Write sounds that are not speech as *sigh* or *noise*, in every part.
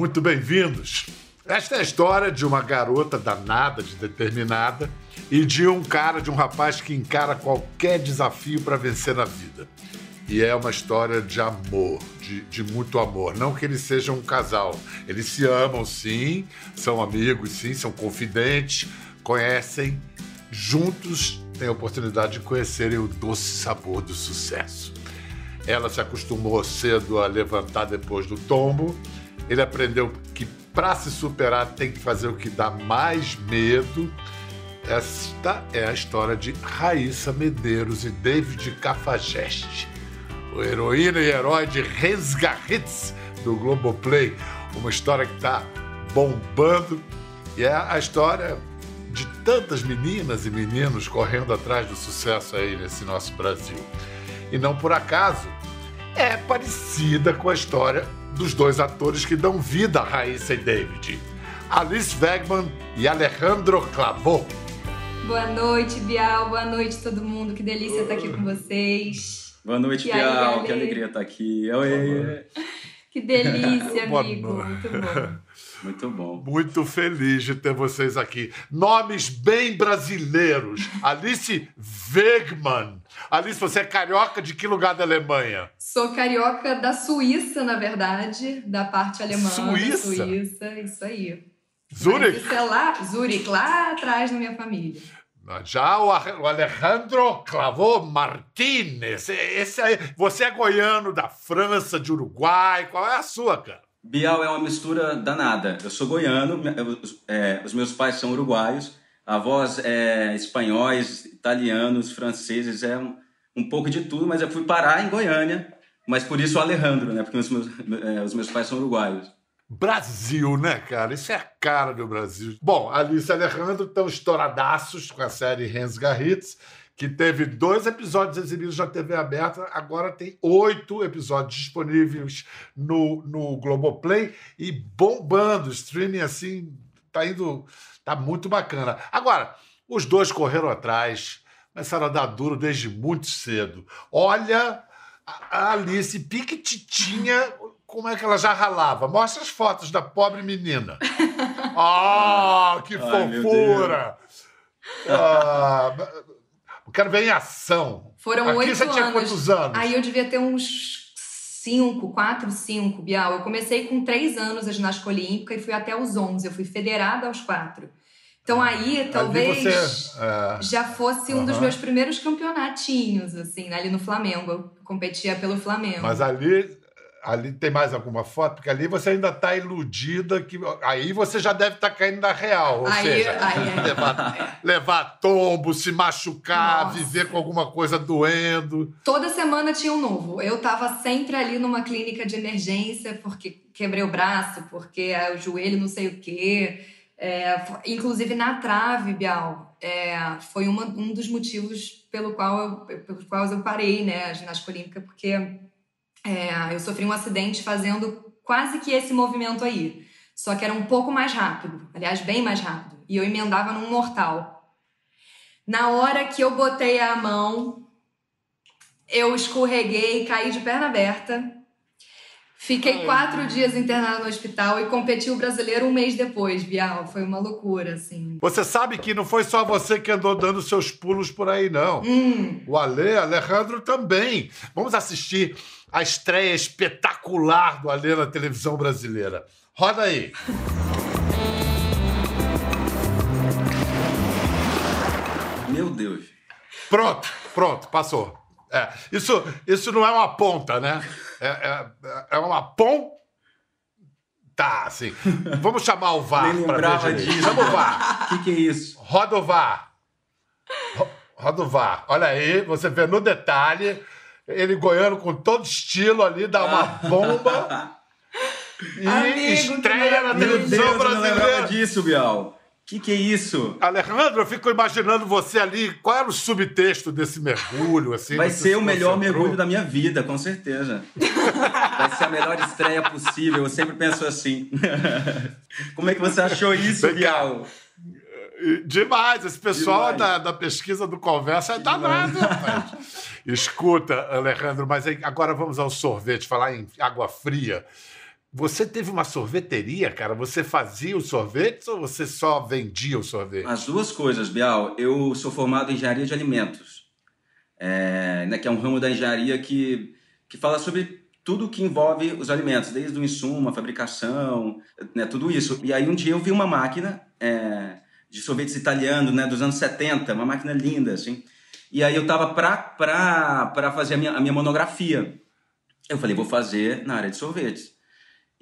muito bem-vindos. Esta é a história de uma garota danada, de determinada, e de um cara, de um rapaz que encara qualquer desafio para vencer na vida. E é uma história de amor, de, de, muito amor. Não que eles sejam um casal. Eles se amam, sim, são amigos, sim, são confidentes, conhecem, juntos têm a oportunidade de conhecerem o doce sabor do sucesso. Ela se acostumou cedo a levantar depois do tombo. Ele aprendeu que para se superar tem que fazer o que dá mais medo. Esta é a história de Raíssa Medeiros e David Cafajeste, o heroína e herói de Resgarritz do Globoplay. Uma história que está bombando e é a história de tantas meninas e meninos correndo atrás do sucesso aí nesse nosso Brasil. E não por acaso, é parecida com a história dos dois atores que dão vida a Raíssa e David, Alice Wegman e Alejandro Clavô. Boa noite, Bial. Boa noite, todo mundo. Que delícia estar aqui com vocês. Boa noite, e Bial. Aí, que alegria estar aqui. Oi. Que delícia, *laughs* amigo. Muito bom. *laughs* Muito bom. Muito feliz de ter vocês aqui. Nomes bem brasileiros. Alice Wegman. Alice, você é carioca de que lugar da Alemanha? Sou carioca da Suíça, na verdade, da parte alemã. Suíça? Suíça, isso aí. Zurich? Mas isso é lá, Zurich, lá atrás na minha família. Já o Alejandro Clavô Martinez. Esse aí, você é goiano da França, de Uruguai. Qual é a sua, cara? Bial é uma mistura danada. Eu sou goiano, é, os meus pais são uruguaios, avós é, espanhóis, italianos, franceses, é um, um pouco de tudo, mas eu fui parar em Goiânia, mas por isso Alejandro, né? Porque os meus, é, os meus pais são uruguaios. Brasil, né, cara? Isso é a cara do Brasil. Bom, Alice e Alejandro estão estouradaços com a série Renz Garritz que teve dois episódios exibidos na TV aberta, agora tem oito episódios disponíveis no, no Globoplay e bombando. Streaming, assim, tá indo. tá muito bacana. Agora, os dois correram atrás, começaram a dar duro desde muito cedo. Olha a Alice piquititinha, como é que ela já ralava. Mostra as fotos da pobre menina. *laughs* Ah, que Ai, fofura! Ah, quero ver em ação. Foram oito você anos. tinha quantos anos? Aí eu devia ter uns cinco, quatro, cinco, Bial. Eu comecei com três anos a ginástica olímpica e fui até os onze. Eu fui federada aos quatro. Então aí, talvez você, é... já fosse um uhum. dos meus primeiros campeonatinhos, assim, né? ali no Flamengo. Eu competia pelo Flamengo. Mas ali ali tem mais alguma foto? Porque ali você ainda está iludida, que aí você já deve estar tá caindo na real. Ou aí, seja, aí, é. levar, levar tombo, se machucar, Nossa. viver com alguma coisa doendo. Toda semana tinha um novo. Eu estava sempre ali numa clínica de emergência, porque quebrei o braço, porque o joelho não sei o quê. É, inclusive na trave, Bial, é, foi uma, um dos motivos pelo qual eu, pelos quais eu parei né, a ginástica olímpica, porque é, eu sofri um acidente fazendo quase que esse movimento aí. Só que era um pouco mais rápido, aliás, bem mais rápido. E eu emendava num mortal. Na hora que eu botei a mão, eu escorreguei, caí de perna aberta. Fiquei quatro dias internada no hospital e competi o brasileiro um mês depois, Bial. Foi uma loucura, assim. Você sabe que não foi só você que andou dando seus pulos por aí, não. Hum. O Ale, Alejandro também. Vamos assistir a estreia espetacular do Alê na televisão brasileira. Roda aí. Meu Deus. Pronto, pronto, passou. É, isso, isso não é uma ponta, né? É, é, é uma ponta. Tá, assim. Vamos chamar o VAR para ver disso. Vamos o VAR. O que, que é isso? Roda o VAR. Roda o VAR. Olha aí, você vê no detalhe ele goiano com todo estilo ali, dá uma *laughs* bomba. e Amigo, estreia na televisão Deus, brasileira. Não disso, Bial. O que, que é isso? Alejandro, eu fico imaginando você ali. Qual era o subtexto desse mergulho? Assim, Vai ser o melhor mergulho da minha vida, com certeza. Vai ser a melhor estreia possível. Eu sempre penso assim. *laughs* Como é que você achou isso, Bial? Demais. Esse pessoal da, da, pesquisa do Conversa é danado, rapaz. Escuta, Alejandro, mas aí, agora vamos ao sorvete, falar em água fria. Você teve uma sorveteria, cara? Você fazia os sorvetes ou você só vendia o sorvete? As duas coisas, Bial. Eu sou formado em engenharia de alimentos, é, né, que é um ramo da engenharia que, que fala sobre tudo que envolve os alimentos, desde o insumo, a fabricação, né, tudo isso. E aí um dia eu vi uma máquina é, de sorvetes italiano, né, dos anos 70, uma máquina linda, assim. E aí eu tava para fazer a minha, a minha monografia. Eu falei, vou fazer na área de sorvetes.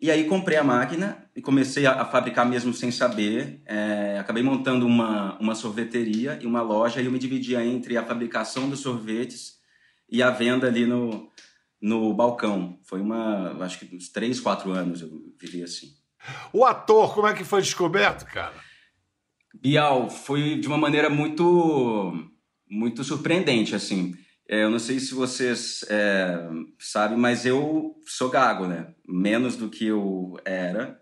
E aí comprei a máquina e comecei a, a fabricar mesmo sem saber. É, acabei montando uma, uma sorveteria e uma loja e eu me dividia entre a fabricação dos sorvetes e a venda ali no, no balcão. Foi uma, acho que uns três, quatro anos eu vivi assim. O ator, como é que foi descoberto, cara? Bial, foi de uma maneira muito, muito surpreendente, assim. É, eu não sei se vocês é, sabem, mas eu sou gago, né? Menos do que eu era.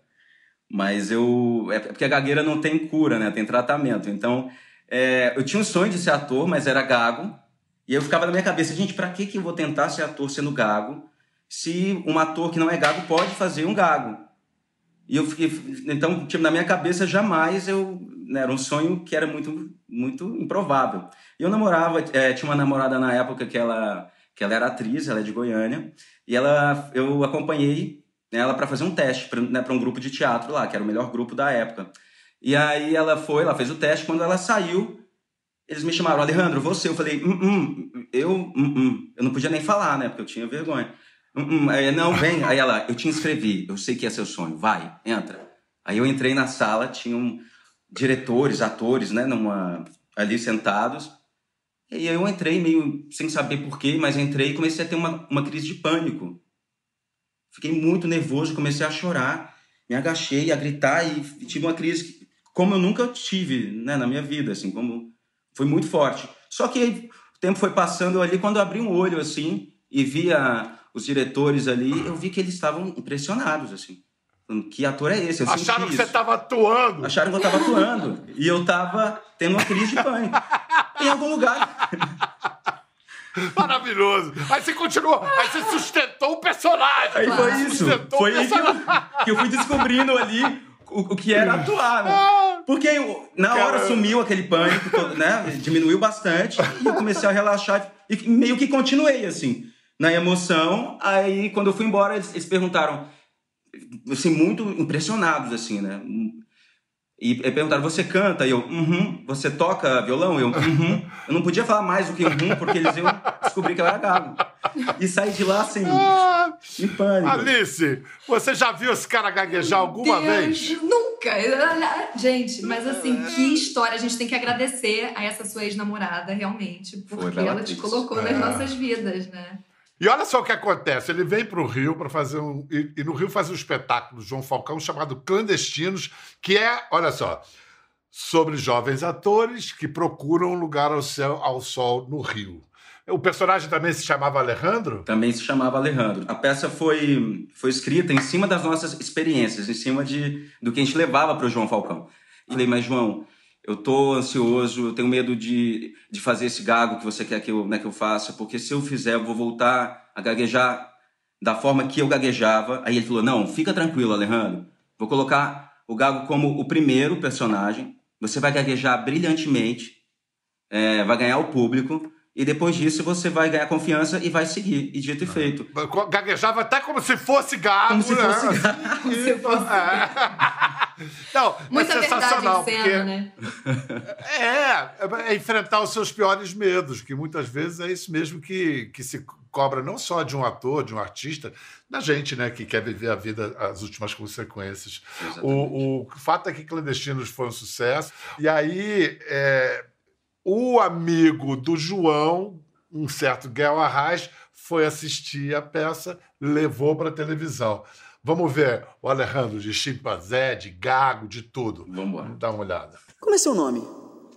Mas eu. É porque a gagueira não tem cura, né? Tem tratamento. Então, é, eu tinha um sonho de ser ator, mas era gago. E eu ficava na minha cabeça, gente, para que, que eu vou tentar ser ator sendo gago se um ator que não é gago pode fazer um gago? E eu fiquei. Então, tipo, na minha cabeça, jamais eu. Né, era um sonho que era muito, muito improvável. E eu namorava, é, tinha uma namorada na época que ela, que ela era atriz, ela é de Goiânia, e ela, eu acompanhei ela para fazer um teste para né, um grupo de teatro lá, que era o melhor grupo da época. E aí ela foi, ela fez o teste, quando ela saiu, eles me chamaram, Alejandro, você. Eu falei, hum, hum, eu, hum, hum. eu não podia nem falar, né, porque eu tinha vergonha. Hum, hum. Aí, não, vem. Aí ela, eu te inscrevi, eu sei que é seu sonho, vai, entra. Aí eu entrei na sala, tinham diretores, atores, né, numa, ali sentados. E aí eu entrei meio sem saber porquê, mas entrei e comecei a ter uma, uma crise de pânico. Fiquei muito nervoso, comecei a chorar, me agachei a gritar e tive uma crise como eu nunca tive né, na minha vida, assim, como foi muito forte. Só que o tempo foi passando ali, quando eu abri um olho assim e via os diretores ali, eu vi que eles estavam impressionados, assim. Que ator é esse? Eu Acharam que isso. você estava atuando. Acharam que eu estava atuando. E eu estava tendo uma crise de pânico. *laughs* em algum lugar. Maravilhoso. Aí você continuou, aí você sustentou o personagem. Aí foi isso. Sustentou Foi o aí que eu, que eu fui descobrindo ali o, o que era atuar, né? Porque eu- na hora Caramba. sumiu aquele pânico, todo, né? Diminuiu bastante e eu comecei a relaxar e meio que continuei assim, na emoção. Aí quando eu fui embora, eles, eles perguntaram, assim, muito impressionados, assim, né? E e perguntaram, você canta? E eu, uhum. Você toca violão? Eu, uhum. Eu não podia falar mais do que uhum, porque eles iam descobrir que eu era gago. E saí de lá, assim, Ah, em pânico. Alice, você já viu esse cara gaguejar alguma Deus, vez? Nunca! Gente, mas assim, que história. A gente tem que agradecer a essa sua ex-namorada, realmente, porque ela te colocou É. nas nossas vidas, né? E olha só o que acontece. Ele vem para o Rio para fazer um. E, no Rio faz um espetáculo do João Falcão chamado Clandestinos, que é, olha só, sobre jovens atores que procuram um lugar ao, céu, ao sol no Rio. O personagem também se chamava Alejandro? Também se chamava Alejandro. A peça foi, foi escrita em cima das nossas experiências, em cima de, do que a gente levava para o João Falcão. Falei, mas João, eu tô ansioso, eu tenho medo de, de fazer esse gago que você quer que eu, né, que eu faça, porque se eu fizer, eu vou voltar a gaguejar da forma que eu gaguejava. Aí ele falou, não, fica tranquilo, Alejandro. Vou colocar o gago como o primeiro personagem. Você vai gaguejar brilhantemente, é, vai ganhar o público. E depois disso você vai ganhar confiança e vai seguir. E dito e feito. Gaguejava até como se fosse gago. Como se né? fosse gago. Como se fosse. *laughs* Não, Muita é verdade sensacional. em cena, porque né? É, é enfrentar os seus piores medos, que muitas vezes é isso mesmo que, que se cobra não só de um ator, de um artista, da gente, né, que quer viver a vida, as últimas consequências. O, o fato é que Clandestinos foi um sucesso. E aí, é, o amigo do João, um certo Guel Arraes, foi assistir a peça, levou para a televisão. Vamos ver o Alejandro de chimpanzé, de gago, de tudo. Vamos lá. Dá uma olhada. Como é seu nome?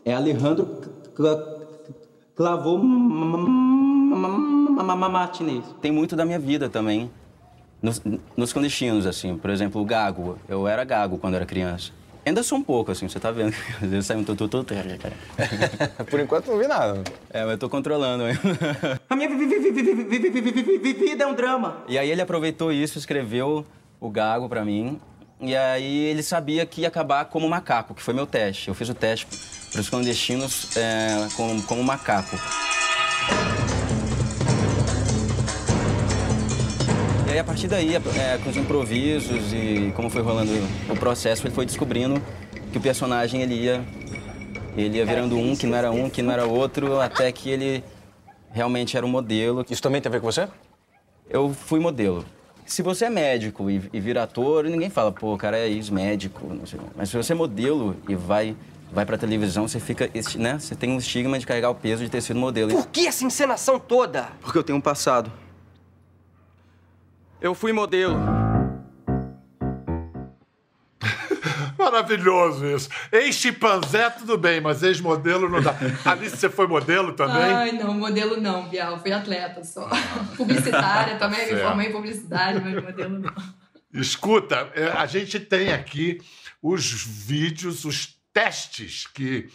É Alejandro Clavô Martinez. Tem muito da minha vida também. Nos, nos clandestinos, assim. Por exemplo, o gago. Eu era gago quando era criança. Ainda sou um pouco, assim, você tá vendo. Às vezes sai um tutu, tutu. Por enquanto não vi nada. É, mas eu tô controlando. A minha vida é um drama. E aí ele aproveitou isso, escreveu o gago pra mim. E aí ele sabia que ia acabar como macaco, que foi meu teste. Eu fiz o teste para os clandestinos é, como, como macaco. E aí, a partir daí, é, com os improvisos e como foi rolando o processo, ele foi descobrindo que o personagem ele ia, ele ia virando um, que não era um, que não era outro, até que ele realmente era um modelo. Isso também tem a ver com você? Eu fui modelo. Se você é médico e, e vira ator, ninguém fala, pô, o cara é ex-médico, Mas se você é modelo e vai vai pra televisão, você fica, né? Você tem um estigma de carregar o peso de ter sido modelo. Por que essa encenação toda? Porque eu tenho um passado. Eu fui modelo. Maravilhoso isso. Ex-chimpanzé, tudo bem, mas ex-modelo não dá. *laughs* Alice, você foi modelo também? Ai, não, modelo não, Bial. Fui atleta só. *laughs* Publicitária também, me formei em publicidade, mas modelo não. Escuta, é, a gente tem aqui os vídeos, os testes que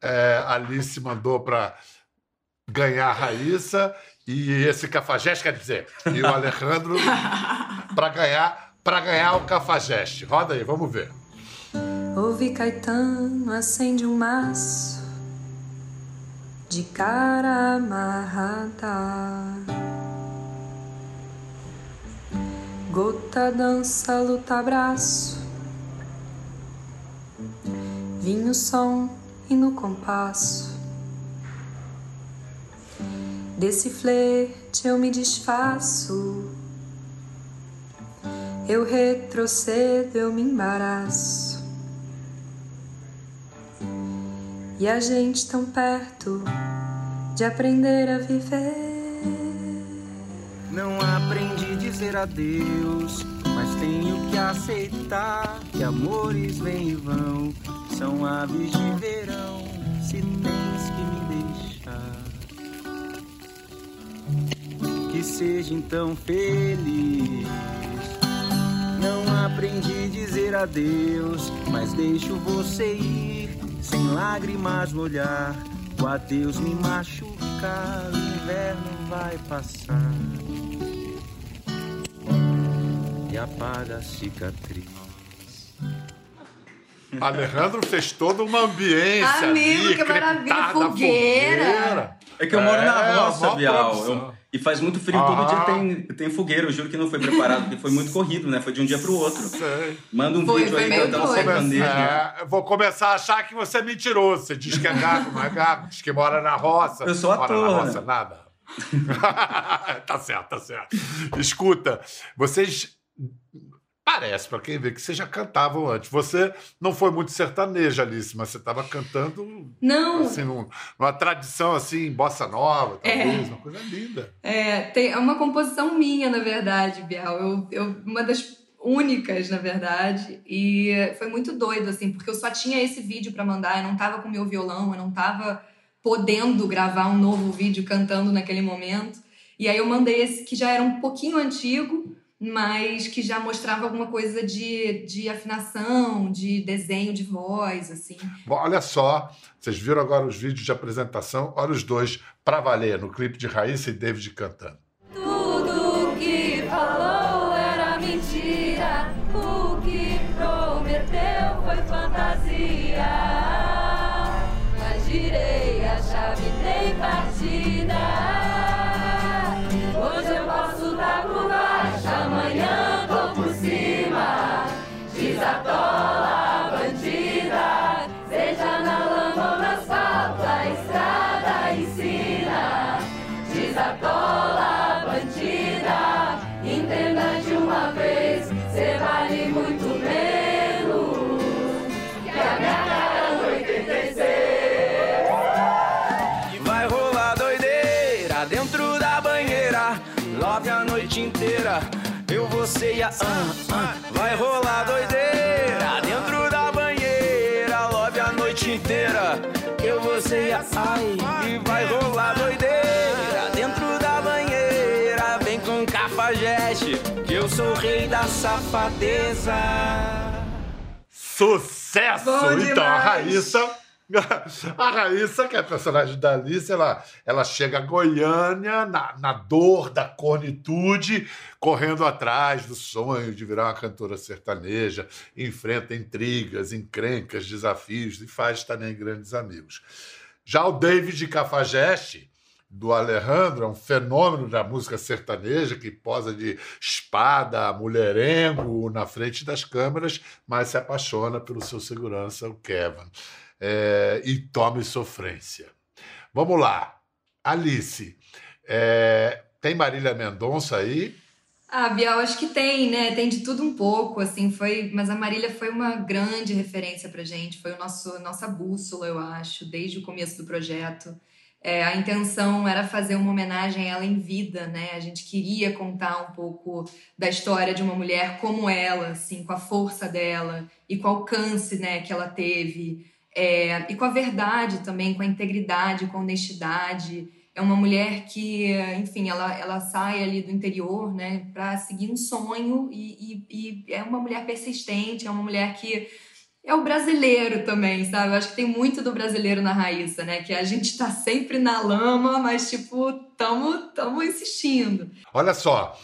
é, Alice mandou para ganhar a Raíssa e esse cafajeste, quer dizer, e o *laughs* Alejandro para ganhar para ganhar o cafajeste. Roda aí, vamos ver. Ouvi Caetano, acende um maço de cara amarrada. Gota dança, luta, abraço. Vinho, som e no compasso. Desse flerte eu me desfaço. Eu retrocedo, eu me embaraço. E a gente tão perto de aprender a viver. Não aprendi a dizer adeus, mas tenho que aceitar que amores vêm e vão, são aves de verão. Se tens que me deixar, que seja então feliz. Não aprendi a dizer adeus, mas deixo você ir, sem lágrimas no olhar. O adeus me machucar, o inverno vai passar e apaga a cicatriz. Alejandro fez toda uma ambiência. Amigo, ali, que maravilha, fogueira. fogueira. É que eu moro na É, roça, mó Bial. Eu- e faz muito frio, todo Ah. dia tem, tem fogueira. Eu juro que não foi preparado, porque foi muito corrido, né? Foi de um dia pro outro. Sei. Manda um Foi, vídeo foi aí cantando sertanejo. É, eu vou começar a achar que você é mentiroso. Você diz que é gago, não é gago. Diz que mora na roça. Eu sou Mora ator, na roça, né? nada. *laughs* tá certo, tá certo. Escuta, vocês... Parece, pra quem vê, que vocês já cantavam antes. Você não foi muito sertaneja, Alice, mas você estava cantando Não, assim, num- numa tradição assim, bossa nova, talvez, uma coisa linda. É, tem, é uma composição minha, na verdade, Biel. Eu, eu, uma das únicas, na verdade. E foi muito doido, assim, porque eu só tinha esse vídeo pra mandar, eu não tava com meu violão, eu não tava podendo gravar um novo vídeo cantando naquele momento. E aí eu mandei esse que já era um pouquinho antigo, mas que já mostrava alguma coisa de, de afinação, de desenho de voz, assim. Bom, olha só, vocês viram agora os vídeos de apresentação, olha os dois pra valer, no clipe de Raíssa e David cantando. Você e a. ah, ah. Vai rolar doideira dentro da banheira. Love a noite inteira. Eu, você e a. Ai. E vai rolar doideira dentro da banheira. Vem com cafajeste. Que eu sou o rei da safadeza. Sucesso! Bom então, a. Raíssa *laughs* A Raíssa, que é a personagem da Alice, ela, ela chega a Goiânia na, na dor da cornitude, correndo atrás do sonho de virar uma cantora sertaneja, enfrenta intrigas, encrencas, desafios e faz também grandes amigos. Já o David Cafajeste, do Alejandro, é um fenômeno da música sertaneja que posa de espada, mulherengo na frente das câmeras, mas se apaixona pelo seu segurança, o Kevin. É, e tome sofrência. Vamos lá. Alice, é, tem Marília Mendonça aí? Ah, Biel, acho que tem, né? Tem de tudo um pouco, assim, foi... Mas a Marília foi uma grande referência pra gente, foi o nosso, nossa bússola, eu acho, desde o começo do projeto. É, a intenção era fazer uma homenagem a ela em vida, né? A gente queria contar um pouco da história de uma mulher como ela, assim, com a força dela e com o alcance, né, que ela teve, é, e com a verdade também, com a integridade, com a honestidade. É uma mulher que, enfim, ela, ela sai ali do interior, né, para seguir um sonho e, e, e é uma mulher persistente, é uma mulher que é o brasileiro também, sabe? Eu acho que tem muito do brasileiro na Raíssa, né? Que a gente tá sempre na lama, mas, tipo, tamo, tamo insistindo. Olha só,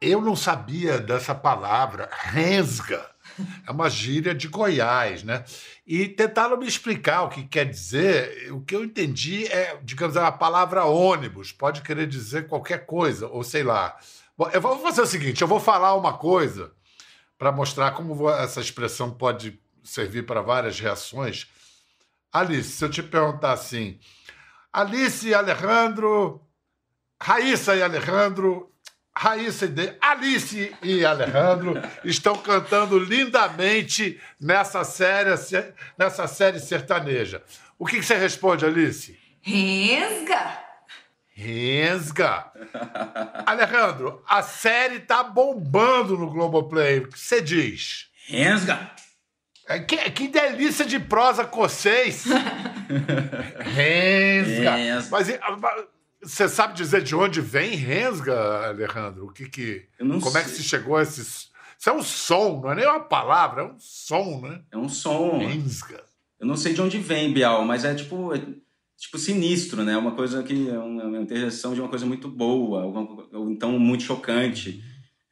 eu não sabia dessa palavra, rensga. É uma gíria de Goiás, né? E tentaram me explicar o que quer dizer. O que eu entendi é, digamos, a palavra ônibus. Pode querer dizer qualquer coisa, ou sei lá. Bom, eu vou fazer o seguinte: eu vou falar uma coisa para mostrar como essa expressão pode servir para várias reações. Alice, se eu te perguntar assim, Alice e Alejandro, Raíssa e Alejandro, Raíssa e de... Alice e Alejandro estão cantando lindamente nessa série, nessa série sertaneja. O que, que você responde, Alice? Resga! Resga! Alejandro, a série tá bombando no Globoplay. O que você diz? Rensga! É, que, que delícia de prosa cocês! *laughs* Rensga! Rensga. Mas ah, você sabe dizer de onde vem Rensga, Alejandro? O que que, Eu não como é que sei. se chegou a esse... Isso é um som, não é nem uma palavra, é um som, né? É um som. Rensga. Eu não sei de onde vem, Bial, mas é tipo, é tipo sinistro, né? Uma coisa que é uma, uma interjeição de uma coisa muito boa, ou, ou então muito chocante.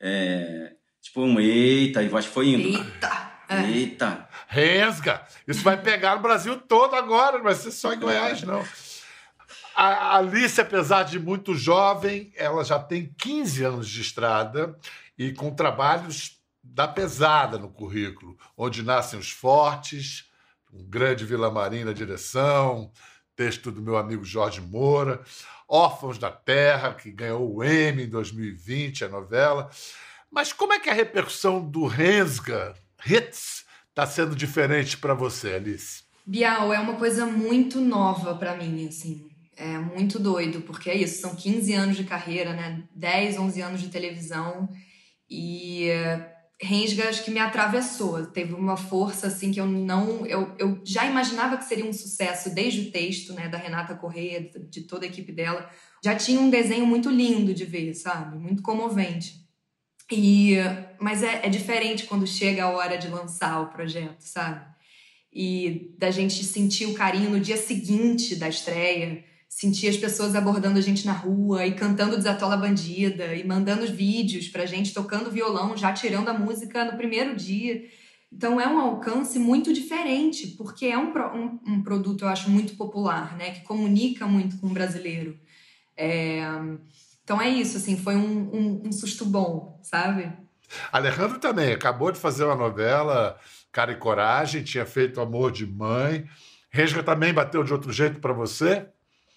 É, tipo um eita, e acho que foi indo. Eita! É. Eita! Rensga! Isso vai pegar no Brasil todo agora, não vai ser só em Goiás, não. A Alice, apesar de muito jovem, ela já tem 15 anos de estrada e com trabalhos da pesada no currículo, onde nascem os fortes, um grande Vila Marim na direção, texto do meu amigo Jorge Moura, Órfãos da Terra, que ganhou o Emmy em 2020, a novela. Mas como é que a repercussão do Rensga, Hits, está sendo diferente para você, Alice? Bial, é uma coisa muito nova pra mim, assim. É muito doido, porque é isso, são 15 anos de carreira, né? 10, 11 anos de televisão. E eh, Rensga acho que me atravessou. Teve uma força, assim, que eu não... Eu, eu já imaginava que seria um sucesso desde o texto, né? Da Renata Corrêa, de- de toda a equipe dela. Já tinha um desenho muito lindo de ver, sabe? Muito comovente. E, mas é, é diferente quando chega a hora de lançar o projeto, sabe? E da gente sentir o carinho no dia seguinte da estreia, sentir as pessoas abordando a gente na rua e cantando Desatola Bandida e mandando vídeos pra gente tocando violão, já tirando a música no primeiro dia. Então é um alcance muito diferente, porque é um, um, um produto, eu acho, muito popular, né? Que comunica muito com o brasileiro. É, Então é isso, assim, foi um, um, um susto bom, sabe? Alejandro também acabou de fazer uma novela, Cara e Coragem, tinha feito Amor de Mãe. Resga também bateu de outro jeito para você?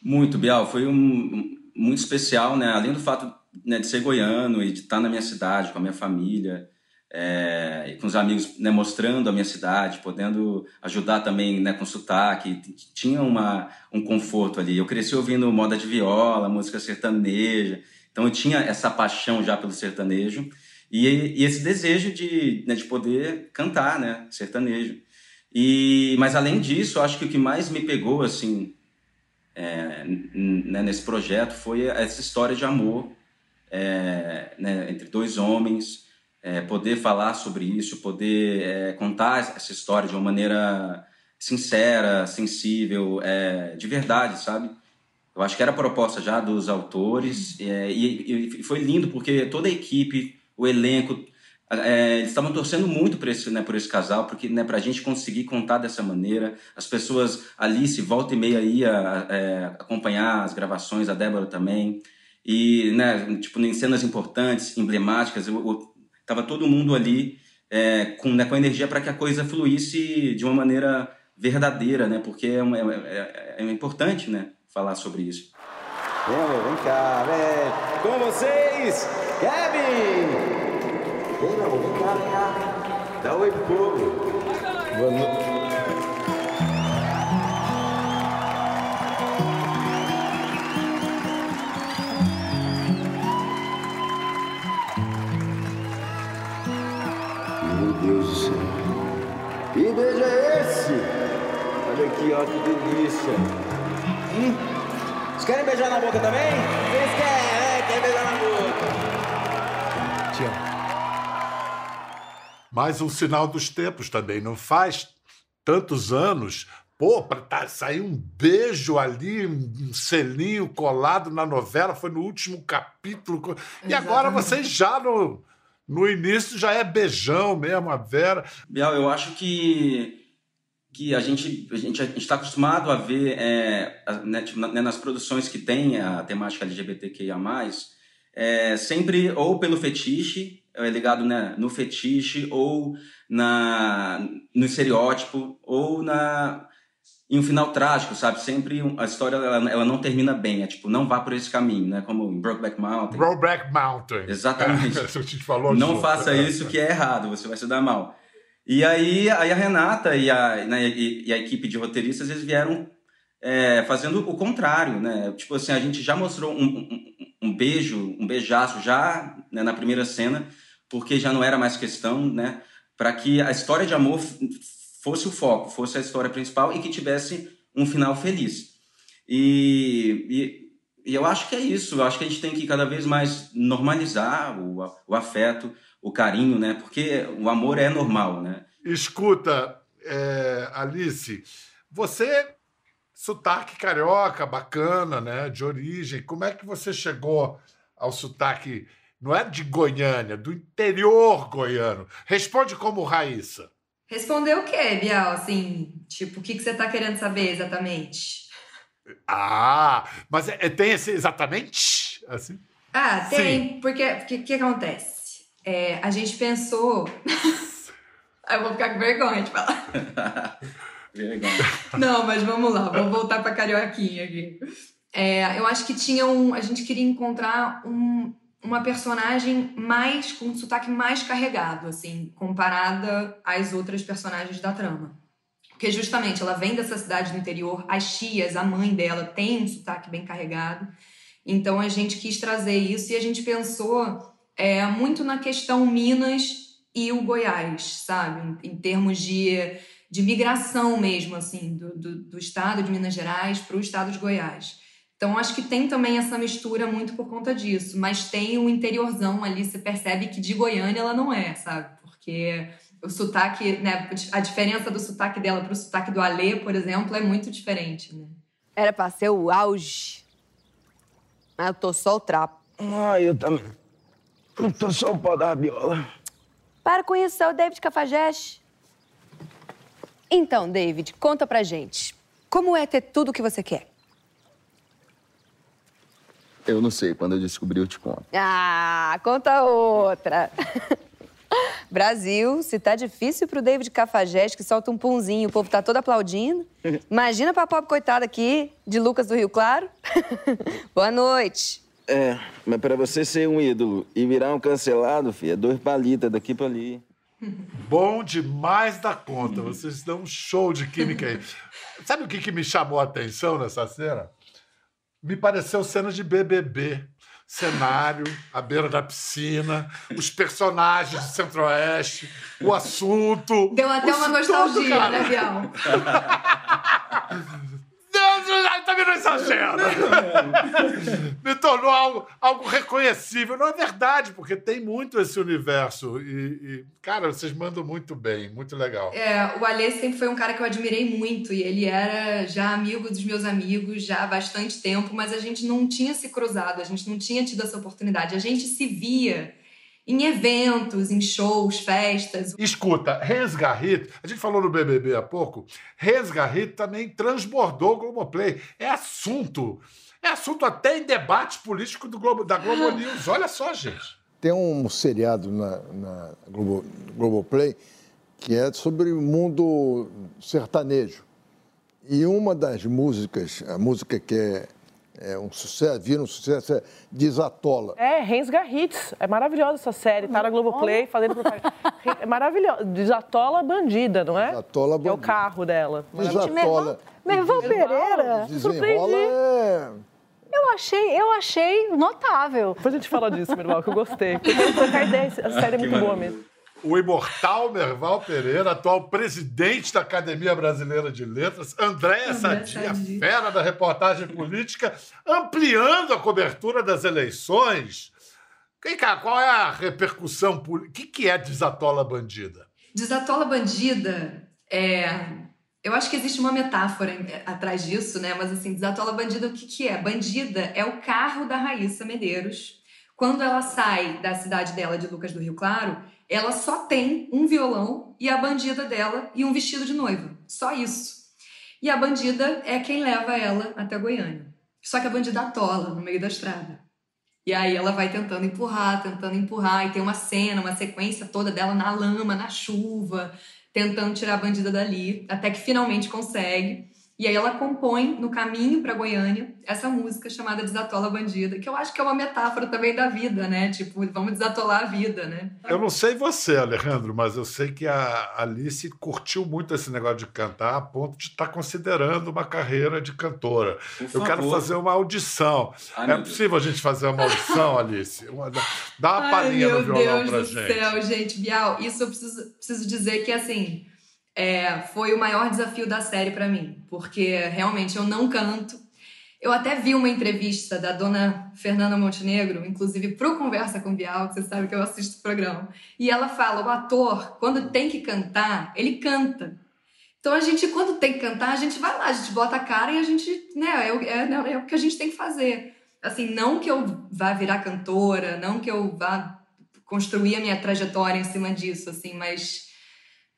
Muito, Bial. Foi um, muito especial, né? Além do fato né, de ser goiano e de estar na minha cidade, com a minha família, é, e com os amigos né, mostrando a minha cidade, podendo ajudar também né, com sotaque. Tinha uma, um conforto ali. Eu cresci ouvindo moda de viola, música sertaneja. Então eu tinha essa paixão já pelo sertanejo e, e esse desejo de, né, de poder cantar né, sertanejo. E, mas além disso, acho que o que mais me pegou assim é, né, nesse projeto foi essa história de amor é, né, entre dois homens, é, poder falar sobre isso, poder é, contar essa história de uma maneira sincera, sensível, é, de verdade, sabe? Eu acho que era a proposta já dos autores é, e, e foi lindo porque toda a equipe, o elenco, é, eles estavam torcendo muito por esse, né, por esse casal, porque né, para a gente conseguir contar dessa maneira, as pessoas, Alice, volta e meia ia é, acompanhar as gravações, a Débora também, e né, tipo, em cenas importantes, emblemáticas, eu, eu, tava todo mundo ali é, com, né, com energia para que a coisa fluísse de uma maneira verdadeira, né, porque é, uma, é, é importante, né, falar sobre isso. Vem, vem cá, vem. Com vocês, Kevin! Vem, meu amor, vem cá, vem cá. Dá oi pro povo. Boa noite. Meu Deus do céu. Que beijo é esse? Olha aqui, ó, que delícia. Hum? Vocês querem beijar na boca também? Vocês querem, né? Querem beijar na boca. Te Mais um sinal dos tempos também. Não faz tantos anos. Pô, para tá, sair um beijo ali, um selinho colado na novela, foi no último capítulo. E agora vocês já no, no início já é beijão mesmo, a Vera. Bial, eu acho que que a gente a gente está acostumado a ver é, né, tipo, na- né, nas produções que tem a temática LGBTQIA+, é, sempre ou pelo fetiche, é ligado né, no fetiche, ou na, no estereótipo, ou na em um final trágico, sabe? Sempre a história ela, ela não termina bem, é tipo, não vá por esse caminho, né? Como em Brokeback Mountain. Brokeback Mountain. Exatamente. *laughs* a gente falou Não junto. faça isso que é errado, você vai se dar mal. E aí, aí a Renata e a, né, e, e a equipe de roteiristas, eles vieram é, fazendo o contrário, né? Tipo assim, a gente já mostrou um, um, um beijo, um beijaço já né, na primeira cena, porque já não era mais questão, né? Para que a história de amor fosse o foco, fosse a história principal e que tivesse um final feliz. E, e, e eu acho que é isso. Eu acho que a gente tem que cada vez mais normalizar o, o afeto, o carinho, né? Porque o amor é normal, né? Escuta, é, Alice, você, sotaque carioca, bacana, né? De origem, como é que você chegou ao sotaque, não é de Goiânia, do interior goiano? Responde como Raíssa. Respondeu o quê, Bial? Assim, tipo, o que, que você tá querendo saber exatamente? Ah, mas é- é- tem esse exatamente assim? Ah, tem, porque o que, que acontece? É, a gente pensou. *laughs* Eu vou ficar com vergonha de falar. *laughs* Vergonha. Não, mas vamos lá, vou voltar pra carioquinha aqui. É, eu acho que tinha um. A gente queria encontrar um, uma personagem mais. com um sotaque mais carregado, assim, comparada às outras personagens da trama. Porque justamente ela vem dessa cidade do interior, as tias, a mãe dela tem um sotaque bem carregado. Então a gente quis trazer isso e a gente pensou é, muito na questão Minas e o Goiás, sabe? Em, em termos de, de migração mesmo, assim, do, do, do estado de Minas Gerais para o estado de Goiás. Então acho que tem também essa mistura muito por conta disso, mas tem o interiorzão ali, você percebe que de Goiânia ela não é, sabe? Porque o sotaque, né, a diferença do sotaque dela para o sotaque do Alê, por exemplo, é muito diferente, né? Era pra ser o auge. Mas eu tô só o trapo. Ai, eu também. Eu tô só o pau da rabiola. Para conhecer o David Cafajeste. Então, David, conta pra gente. Como é ter tudo o que você quer? Eu não sei, quando eu descobrir eu te conto. Ah, conta outra. *laughs* Brasil, se tá difícil pro David Cafajeste, que solta um punzinho, o povo tá todo aplaudindo. Imagina pra pobre coitada aqui, de Lucas do Rio Claro. *laughs* Boa noite. É, mas pra você ser um ídolo e virar um cancelado, filho, é dois palitas daqui pra ali. Bom demais da conta. Vocês dão um show de química aí. *laughs* Sabe o que, que me chamou a atenção nessa cena? Me pareceu cena de BBB. Cenário, à beira da piscina, os personagens do Centro-Oeste, o assunto. Deu até uma nostalgia, cara. né, Bial? *laughs* Tá também não exagera. *laughs* Me tornou algo, algo reconhecível. Não é verdade, porque tem muito esse universo. E, e, cara, vocês mandam muito bem, muito legal. É, o Alê sempre foi um cara que eu admirei muito. E ele era já amigo dos meus amigos já há bastante tempo, mas a gente não tinha se cruzado, a gente não tinha tido essa oportunidade. A gente se via em eventos, em shows, festas. Escuta, Rens Garrit, a gente falou no BBB há pouco, Rens Garrit também transbordou o Globoplay. É assunto. É assunto até em debate político do Globo, da Globo *laughs* News. Olha só, gente. Tem um seriado na, na Globo, Globoplay que é sobre o mundo sertanejo. E uma das músicas, a música que é, é um sucesso, vira um sucesso, é Desatola. É, Rens Garritz. É maravilhosa essa série. Tá na Globoplay, fazendo propaganda. É maravilhosa. Desatola Bandida, não é? Desatola Que é o Bandida. carro dela. Desatola. Merval Pereira. Desenrola é... Eu achei, eu achei notável. Depois a gente fala disso, Merval, que eu gostei. Eu trocar ideia. A série é muito boa mesmo. O imortal Merval Pereira, atual presidente da Academia Brasileira de Letras, Andréa Sadia, Sadia. fera da reportagem política, ampliando a cobertura das eleições. Vem cá, qual é a repercussão política? O que, que é Desatola Bandida? Desatola Bandida é. Eu acho que existe uma metáfora em- atrás disso, né? Mas assim, Desatola Bandida, o que, que é? Bandida é o carro da Raíssa Medeiros. Quando ela sai da cidade dela, de Lucas do Rio Claro, ela só tem um violão e a bandida dela e um vestido de noiva. Só isso. E a bandida é quem leva ela até Goiânia. Só que a bandida atola no meio da estrada. E aí ela vai tentando empurrar, tentando empurrar, e tem uma cena, uma sequência toda dela na lama, na chuva, tentando tirar a bandida dali, até que finalmente consegue. E aí ela compõe no caminho para Goiânia essa música chamada Desatola Bandida, que eu acho que é uma metáfora também da vida, né? Tipo, vamos desatolar a vida, né? Eu não sei você, Alejandro, mas eu sei que a Alice curtiu muito esse negócio de cantar a ponto de estar considerando uma carreira de cantora. Eu quero fazer uma audição. Ai, é meu Deus. possível a gente fazer uma audição, *laughs* Alice? Uma- dá uma palhinha meu no violão Deus pra do gente. céu, gente. Bial, isso eu preciso, preciso dizer que, assim, é, foi o maior desafio da série pra mim. Porque, realmente, eu não canto. Eu até vi uma entrevista da dona Fernanda Montenegro, inclusive pro Conversa com Bial, que você sabe que eu assisto o programa. E ela fala, o ator, quando tem que cantar, ele canta. Então a gente, quando tem que cantar, a gente vai lá, a gente bota a cara e a gente, né, é, o- é, é o que a gente tem que fazer. Assim, não que eu vá virar cantora, não que eu vá construir a minha trajetória em cima disso, assim, mas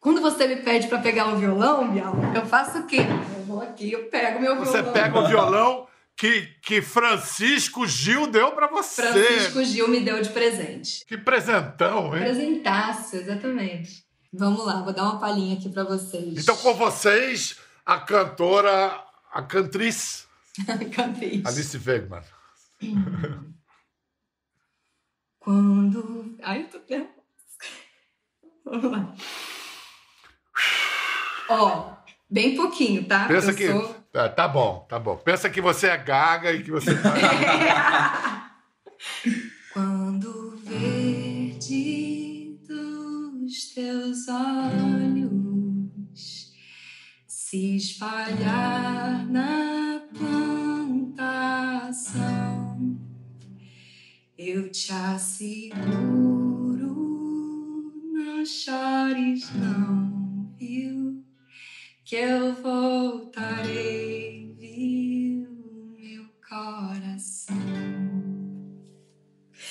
quando você me pede pra pegar o violão, Bial, eu faço o quê? Eu vou aqui, eu pego meu Você violão. pega o violão que, que Francisco Gil deu pra você. Francisco Gil me deu de presente. Que presentão, hein? Presentaço, exatamente. Vamos lá, vou dar uma palhinha aqui pra vocês. Então, com vocês, a cantora, a cantriz *laughs* Cantriz. Alice Wegman. Quando. Ai, eu tô nervosa. Vamos lá. Ó, bem pouquinho, tá? Pensa eu que. sou. Tá, tá bom, tá bom. Pensa que você é gaga e que você tá. *laughs* Quando verde dos teus olhos se espalhar na plantação, eu te asseguro, não chores não? Que eu voltarei, viu, meu coração.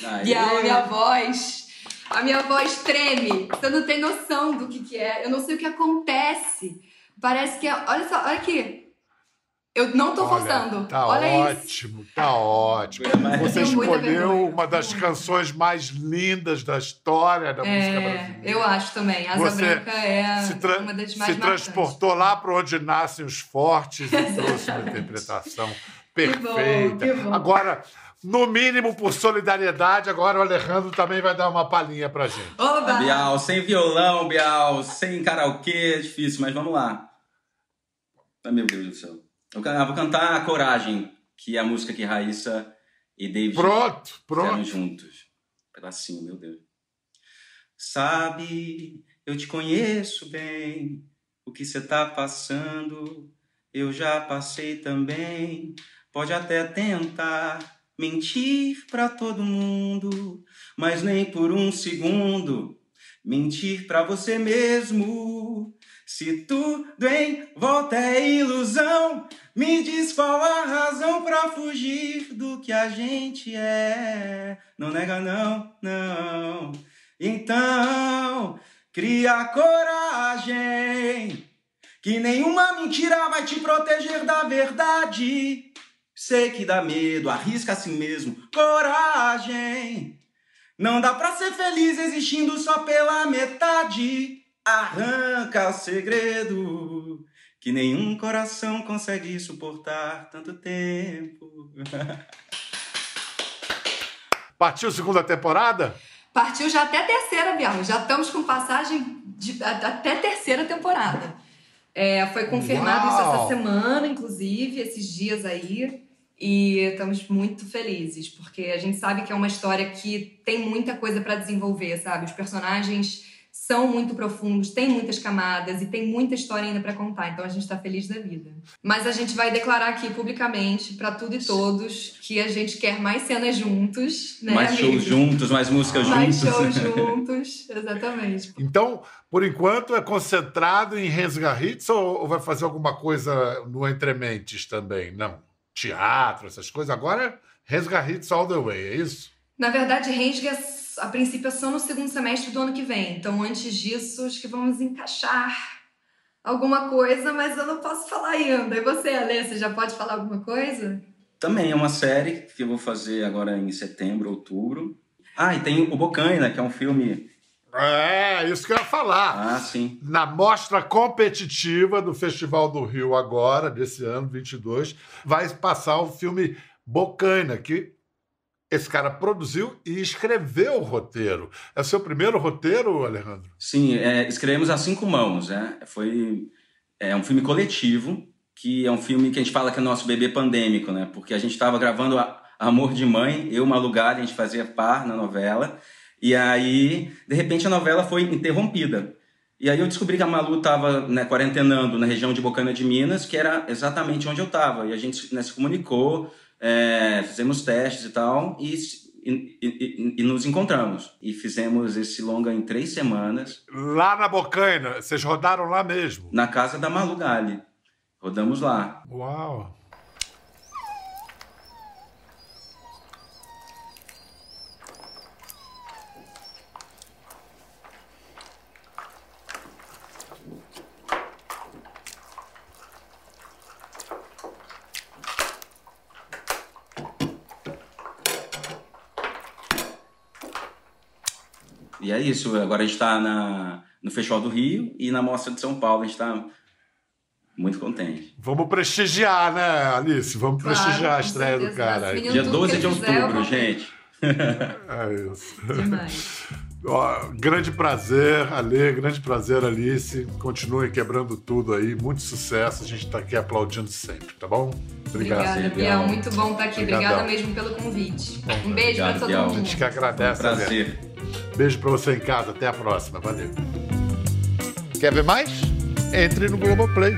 Aê. E a minha voz, a minha voz treme. Você não tem noção do que, que é. Eu não sei o que acontece. Parece que é. Olha só, olha aqui. Eu não tô forçando. Olha, tá olha isso. ótimo, tá ótimo. Você tenho muita escolheu uma das canções mais lindas da história da música É, brasileira. eu acho também. Asa Você Branca é uma das mais se marcantes. transportou lá para onde nascem os fortes e *laughs* trouxe uma interpretação perfeita. que bom. Agora, no mínimo por solidariedade, agora o Alejandro também vai dar uma palhinha pra gente. Oba! Bial, sem violão, Bial, sem karaokê, é difícil, mas vamos lá. Ai, meu Deus do céu. Eu eu vou cantar a Coragem, que é a música que Raíssa e David Pronto, fizeram pronto. juntos. Pedacinho, meu Deus. Sabe, eu te conheço bem, o que você tá passando. eu já passei também. Pode até tentar mentir pra todo mundo, mas nem por um segundo mentir pra você mesmo. Se tudo em volta é ilusão, me diz qual a razão pra fugir do que a gente é. Não nega, não, não. Então, cria coragem, que nenhuma mentira vai te proteger da verdade. Sei que dá medo, arrisca assim mesmo. Coragem. Não dá pra ser feliz existindo só pela metade. Arranca o segredo que nenhum coração consegue suportar tanto tempo. *laughs* Partiu segunda temporada? Partiu já até a terceira, Bial. Já estamos com passagem de, a- até terceira temporada. É, foi confirmado isso Uau! essa semana, inclusive, esses dias aí. E estamos muito felizes, porque a gente sabe que é uma história que tem muita coisa para desenvolver, sabe? Os personagens são muito profundos, tem muitas camadas e tem muita história ainda para contar. Então a gente tá feliz da vida. Mas a gente vai declarar aqui publicamente para tudo e todos que a gente quer mais cenas juntos, né? mais amigo? shows juntos, mais músicas Mais juntos. shows *laughs* juntos, exatamente. Então, por enquanto, é concentrado em Rensga Hits ou, vai fazer alguma coisa no Entrementes também? Não. Teatro, essas coisas. Agora Rensga Hits all the way, é isso? Na verdade, Rensga, a princípio, é só no segundo semestre do ano que vem. Então, antes disso, acho que vamos encaixar alguma coisa, mas eu não posso falar ainda. E você, Alê, você já pode falar alguma coisa? Também é uma série que eu vou fazer agora em setembro, outubro. Ah, e tem o Bocaina, que é um filme. É, isso que eu ia falar. Ah, sim. Na mostra competitiva do Festival do Rio agora, desse ano, 22, vai passar o filme Bocaina, que esse cara produziu e escreveu o roteiro. É seu primeiro roteiro, Alejandro? Sim, é, escrevemos a cinco mãos, né? Foi é um filme coletivo, que é um filme que a gente fala que é nosso bebê pandêmico, né? Porque a gente estava gravando Amor de Mãe, eu, Malu Gali, a gente fazia par na novela, e aí, de repente, a novela foi interrompida. E aí eu descobri que a Malu estava né, quarentenando na região de Bocana de Minas, que era exatamente onde eu estava. E a gente né, se comunicou, é, fizemos testes e tal, e, e- e- e- e nos encontramos. E fizemos esse longa em três semanas. Lá na Bocaina, vocês rodaram lá mesmo? Na casa da Malu Gali. Rodamos lá. Uau! E é isso. Agora a gente está no Festival do Rio e na Mostra de São Paulo. A gente está muito contente. Vamos prestigiar, né, Alice? Vamos Claro, prestigiar a estreia do cara. Dia tudo 12 que de quiser, outubro, ver. gente. *laughs* É isso. Ó, grande prazer, Ale, grande prazer, Alice. Continue quebrando tudo aí. Muito sucesso. A gente está aqui aplaudindo sempre, tá bom? Obrigada, Biel. Muito bom estar aqui. Obrigada mesmo pelo convite. Um beijo para todo A mundo. gente que agradece. Um prazer. Ale. Beijo pra você em casa. Até a próxima. Valeu. Quer ver mais? Entre no Globoplay.